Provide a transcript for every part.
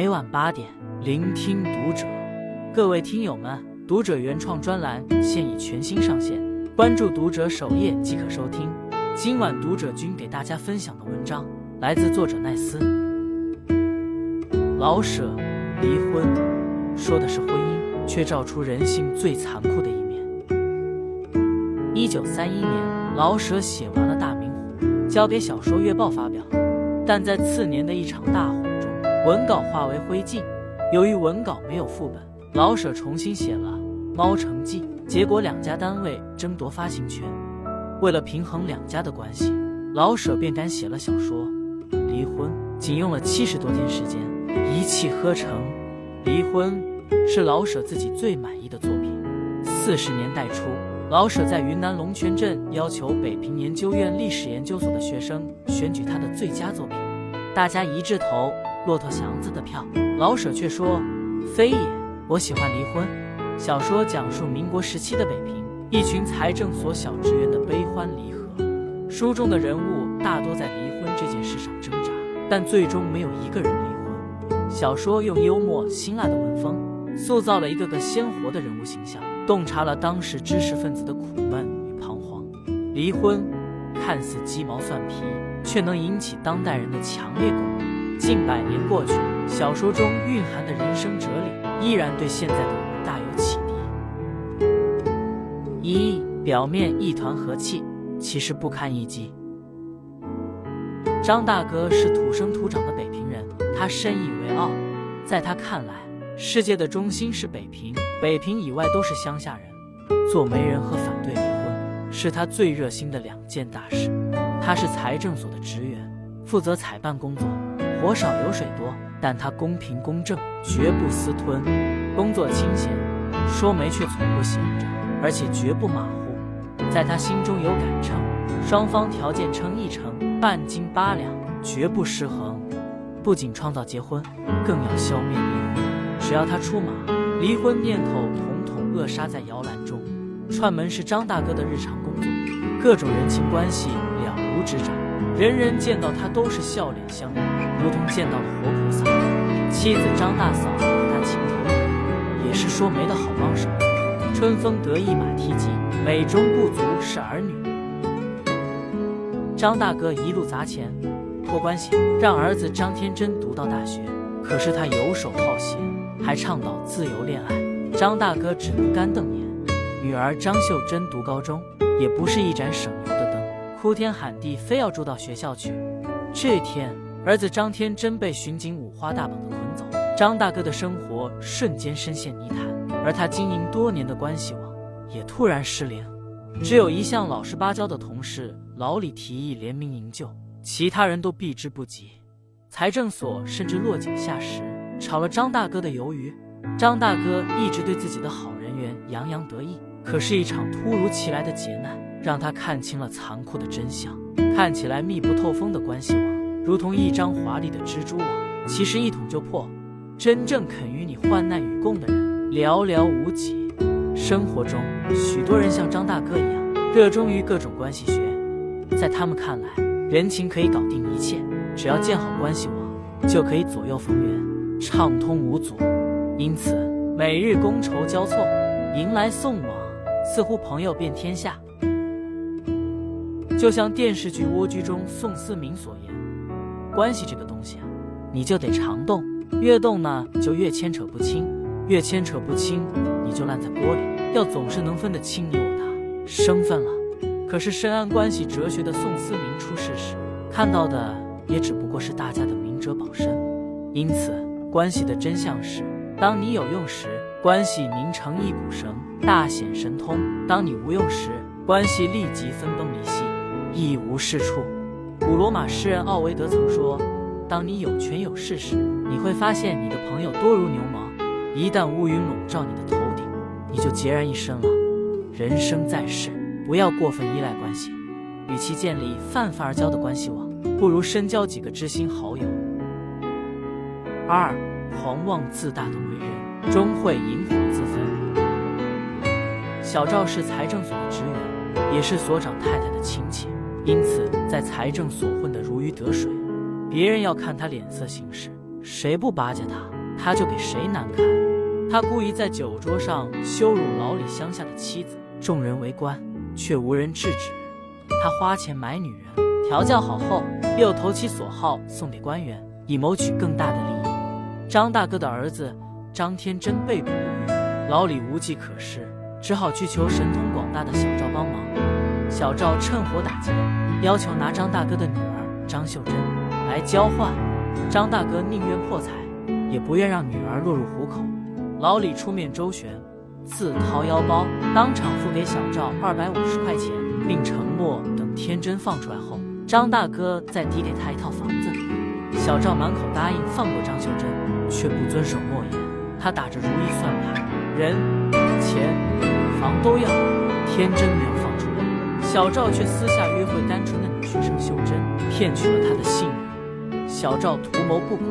每晚八点，聆听读者。各位听友们，读者原创专栏现已全新上线，关注读者首页即可收听。今晚读者君给大家分享的文章来自作者奈斯。老舍离婚，说的是婚姻，却照出人性最残酷的一面。一九三一年，老舍写完了《大明湖》，交给小说月报发表，但在次年的一场大火，文稿化为灰烬。由于文稿没有副本，老舍重新写了《猫城记》，结果两家单位争夺发行权。为了平衡两家的关系，老舍便敢写了小说《离婚》，仅用了七十多天时间，一气呵成。《离婚》是老舍自己最满意的作品。四十年代初，老舍在云南龙泉镇要求北平研究院历史研究所的学生选举他的最佳作品，大家一致投骆驼祥子的票，老舍却说：“非也，我喜欢《离婚》。”小说讲述民国时期的北平。一群财政所小职员的悲欢离合，书中的人物大多在离婚这件事上挣扎，但最终没有一个人离婚。小说用幽默辛辣的文风，塑造了一个个鲜活的人物形象，洞察了当时知识分子的苦闷与彷徨。离婚看似鸡毛蒜皮，却能引起当代人的强烈共鸣。近百年过去，小说中蕴含的人生哲理依然对现在的我们大有启迪。一表面一团和气，其实不堪一击。张大哥是土生土长的北平人，他深以为傲。在他看来，世界的中心是北平，北平以外都是乡下人。做媒人和反对离婚是他最热心的两件大事。他是财政所的职员，负责采办工作，活少油水多，但他公平公正，绝不私吞，工作清闲，说媒却从不闲着。而且绝不马虎，在他心中有杆秤，双方条件称一成半斤八两，绝不失衡。不仅创造结婚，更要消灭离婚。只要他出马，离婚念头统统扼杀在摇篮中。串门是张大哥的日常工作，各种人情关系了如指掌，人人见到他都是笑脸相迎，如同见到了活菩萨。妻子张大嫂把他情投意合，也是说媒的好帮手。春风得意马蹄疾，美中不足是儿女。张大哥一路砸钱，托关系，让儿子张天真读到大学。可是他游手好闲，还倡导自由恋爱，张大哥只能干瞪眼。女儿张秀珍读高中，也不是一盏省油的灯，哭天喊地，非要住到学校去。这天，儿子张天真被巡警五花大绑的捆走，张大哥的生活瞬间深陷泥潭。而他经营多年的关系网也突然失联，只有一向老实巴交的同事老李提议联名营救，其他人都避之不及。财政所甚至落井下石，炒了张大哥的鱿鱼。张大哥一直对自己的好人缘洋洋得意，可是，一场突如其来的劫难让他看清了残酷的真相。看起来密不透风的关系网，如同一张华丽的蜘蛛网，其实一捅就破。真正肯与你患难与共的人。寥寥无几。生活中，许多人像张大哥一样，热衷于各种关系学。在他们看来，人情可以搞定一切，只要建好关系网，就可以左右逢源，畅通无阻。因此，每日觥筹交错，迎来送往，似乎朋友遍天下。就像电视剧《蜗居》中宋思明所言：“关系这个东西啊，你就得常动，越动呢，就越牵扯不清。”越牵扯不清，你就烂在锅里。要总是能分得清你我他，生分了。可是深谙关系哲学的宋思明出事时，看到的也只不过是大家的明哲保身。因此，关系的真相是：当你有用时，关系拧成一股绳，大显神通；当你无用时，关系立即分崩离析，一无是处。古罗马诗人奥维德曾说：“当你有权有势时，你会发现你的朋友多如牛毛。”一旦乌云笼罩你的头顶，你就孑然一身了。人生在世，不要过分依赖关系，与其建立泛泛而交的关系网，不如深交几个知心好友。二，狂妄自大的为人，终会引火自焚。小赵是财政所的职员，也是所长太太的亲戚，因此在财政所混得如鱼得水，别人要看他脸色行事。谁不巴结他，他就给谁难看。他故意在酒桌上羞辱老李乡下的妻子，众人围观，却无人制止。他花钱买女人，调教好后，又投其所好送给官员，以谋取更大的利益。张大哥的儿子张天真被捕入狱，老李无计可施，只好去求神通广大的小赵帮忙。小赵趁火打劫，要求拿张大哥的女儿张秀珍来交换。张大哥宁愿破财，也不愿让女儿落入虎口。老李出面周旋，自掏腰包，当场付给小赵二百五十块钱，并承诺等天真放出来后，张大哥再抵给他一套房子。小赵满口答应放过张秀珍，却不遵守诺言。他打着如意算盘，人、钱、房都要，天真没有放出，小赵却私下约会单纯的女学生秀珍，骗取了她的信任。小赵图谋不轨，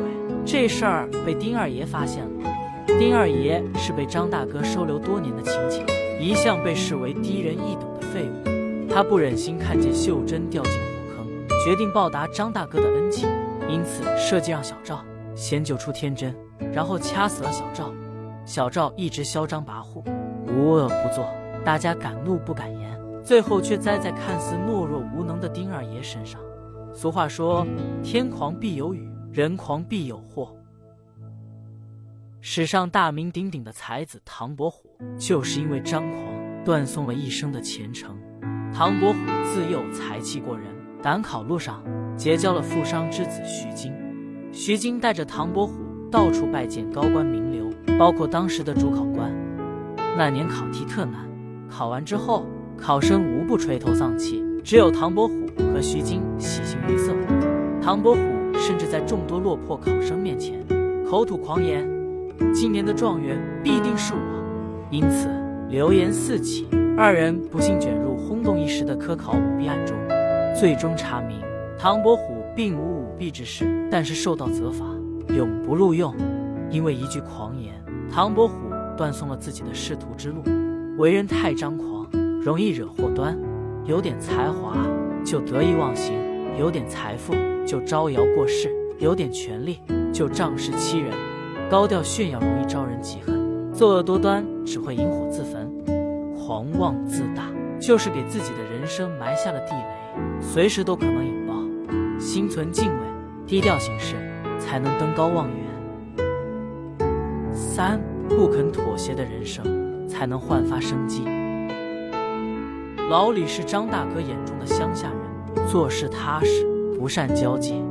这事儿被丁二爷发现了。丁二爷是被张大哥收留多年的亲戚，一向被视为低人一等的废物。他不忍心看见秀珍掉进火坑，决定报答张大哥的恩情，因此设计让小赵先救出天真，然后掐死了小赵。小赵一直嚣张跋扈，无恶不作，大家敢怒不敢言，最后却栽在看似懦弱无能的丁二爷身上。俗话说：“天狂必有雨，人狂必有祸。”史上大名鼎鼎的才子唐伯虎，就是因为张狂，断送了一生的前程。唐伯虎自幼才气过人，赶考路上结交了富商之子徐经。徐经带着唐伯虎到处拜见高官名流，包括当时的主考官。那年考题特难，考完之后，考生无不垂头丧气，只有唐伯虎和徐经喜形于色。唐伯虎甚至在众多落魄考生面前，口吐狂言。今年的状元必定是我，因此流言四起，二人不幸卷入轰动一时的科考舞弊案中。最终查明，唐伯虎并无舞弊之事，但是受到责罚，永不录用。因为一句狂言，唐伯虎断送了自己的仕途之路。为人太张狂，容易惹祸端；有点才华就得意忘形，有点财富就招摇过市，有点权力就仗势欺人。高调炫耀容易招人嫉恨，作恶多端只会引火自焚，狂妄自大就是给自己的人生埋下了地雷，随时都可能引爆。心存敬畏，低调行事，才能登高望远。三不肯妥协的人生，才能焕发生机。老李是张大哥眼中的乡下人，做事踏实，不善交际，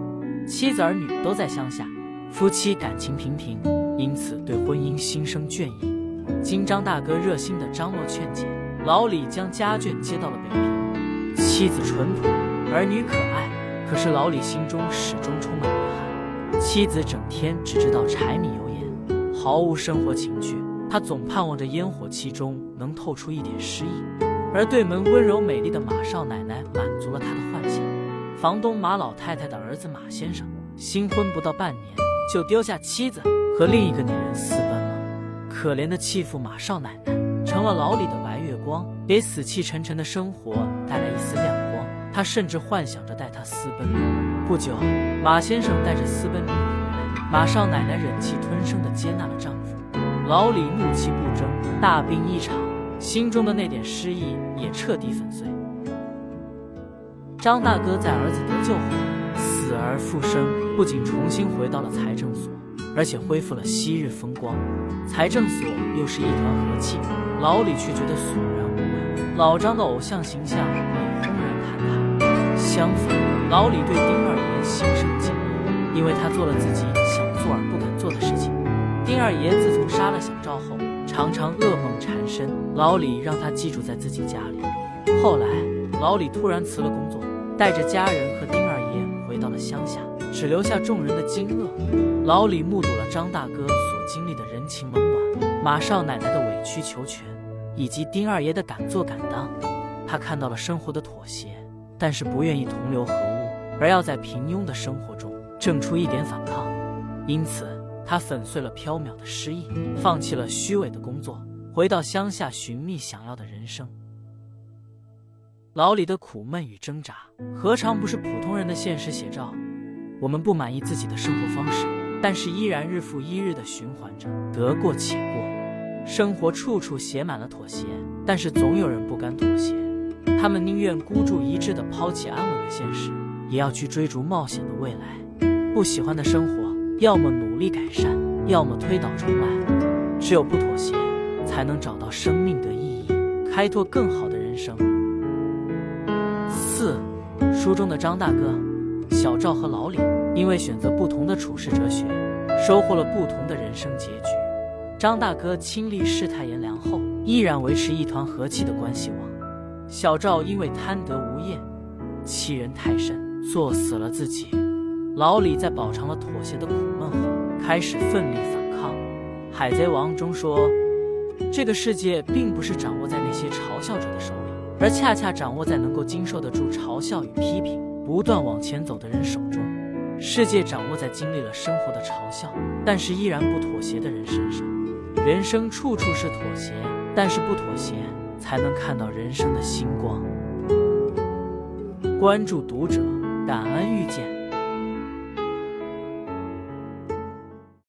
妻子儿女都在乡下。夫妻感情平平，因此对婚姻心生倦意。经张大哥热心的张罗劝解，老李将家眷接到了北平。妻子淳朴，儿女可爱，可是老李心中始终充满遗憾。妻子整天只知道柴米油盐，毫无生活情趣。他总盼望着烟火气中能透出一点诗意。而对门温柔美丽的马少奶奶满足了他的幻想。房东马老太太的儿子马先生，新婚不到半年。就丢下妻子和另一个女人私奔了。可怜的弃妇马少奶奶成了老李的白月光，给死气沉沉的生活带来一丝亮光。他甚至幻想着带她私奔。不久，马先生带着私奔女回来，马少奶奶忍气吞声地接纳了丈夫。老李怒气不争，大病一场，心中的那点诗意也彻底粉碎。张大哥在儿子得救后。死而复生，不仅重新回到了财政所，而且恢复了昔日风光。财政所又是一团和气，老李却觉得索然无味。老张的偶像形象也轰然坍塌。相反，老李对丁二爷心生敬意，因为他做了自己想做而不敢做的事情。丁二爷自从杀了小赵后，常常噩梦缠身，老李让他寄住在自己家里。后来，老李突然辞了工作，带着家人和丁二爷回。到了乡下，只留下众人的惊愕。老李目睹了张大哥所经历的人情冷暖，马少奶奶的委曲求全，以及丁二爷的敢做敢当。他看到了生活的妥协，但是不愿意同流合污，而要在平庸的生活中挣出一点反抗。因此，他粉碎了缥缈的诗意，放弃了虚伪的工作，回到乡下寻觅想要的人生。老李的苦闷与挣扎，何尝不是普通人的现实写照？我们不满意自己的生活方式，但是依然日复一日的循环着，得过且过。生活处处写满了妥协，但是总有人不甘妥协，他们宁愿孤注一掷的抛弃安稳的现实，也要去追逐冒险的未来。不喜欢的生活，要么努力改善，要么推倒重来。只有不妥协，才能找到生命的意义，开拓更好的人生。四，书中的张大哥。小赵和老李因为选择不同的处世哲学，收获了不同的人生结局。张大哥亲历世态炎凉后，依然维持一团和气的关系网；小赵因为贪得无厌，欺人太甚，作死了自己。老李在饱尝了妥协的苦闷后，开始奋力反抗。海贼王中说，这个世界并不是掌握在那些嘲笑者的手里，而恰恰掌握在能够经受得住嘲笑与批评。不断往前走的人手中，世界掌握在经历了生活的嘲笑，但是依然不妥协的人身上。人生处处是妥协，但是不妥协才能看到人生的星光。关注读者，感恩遇见。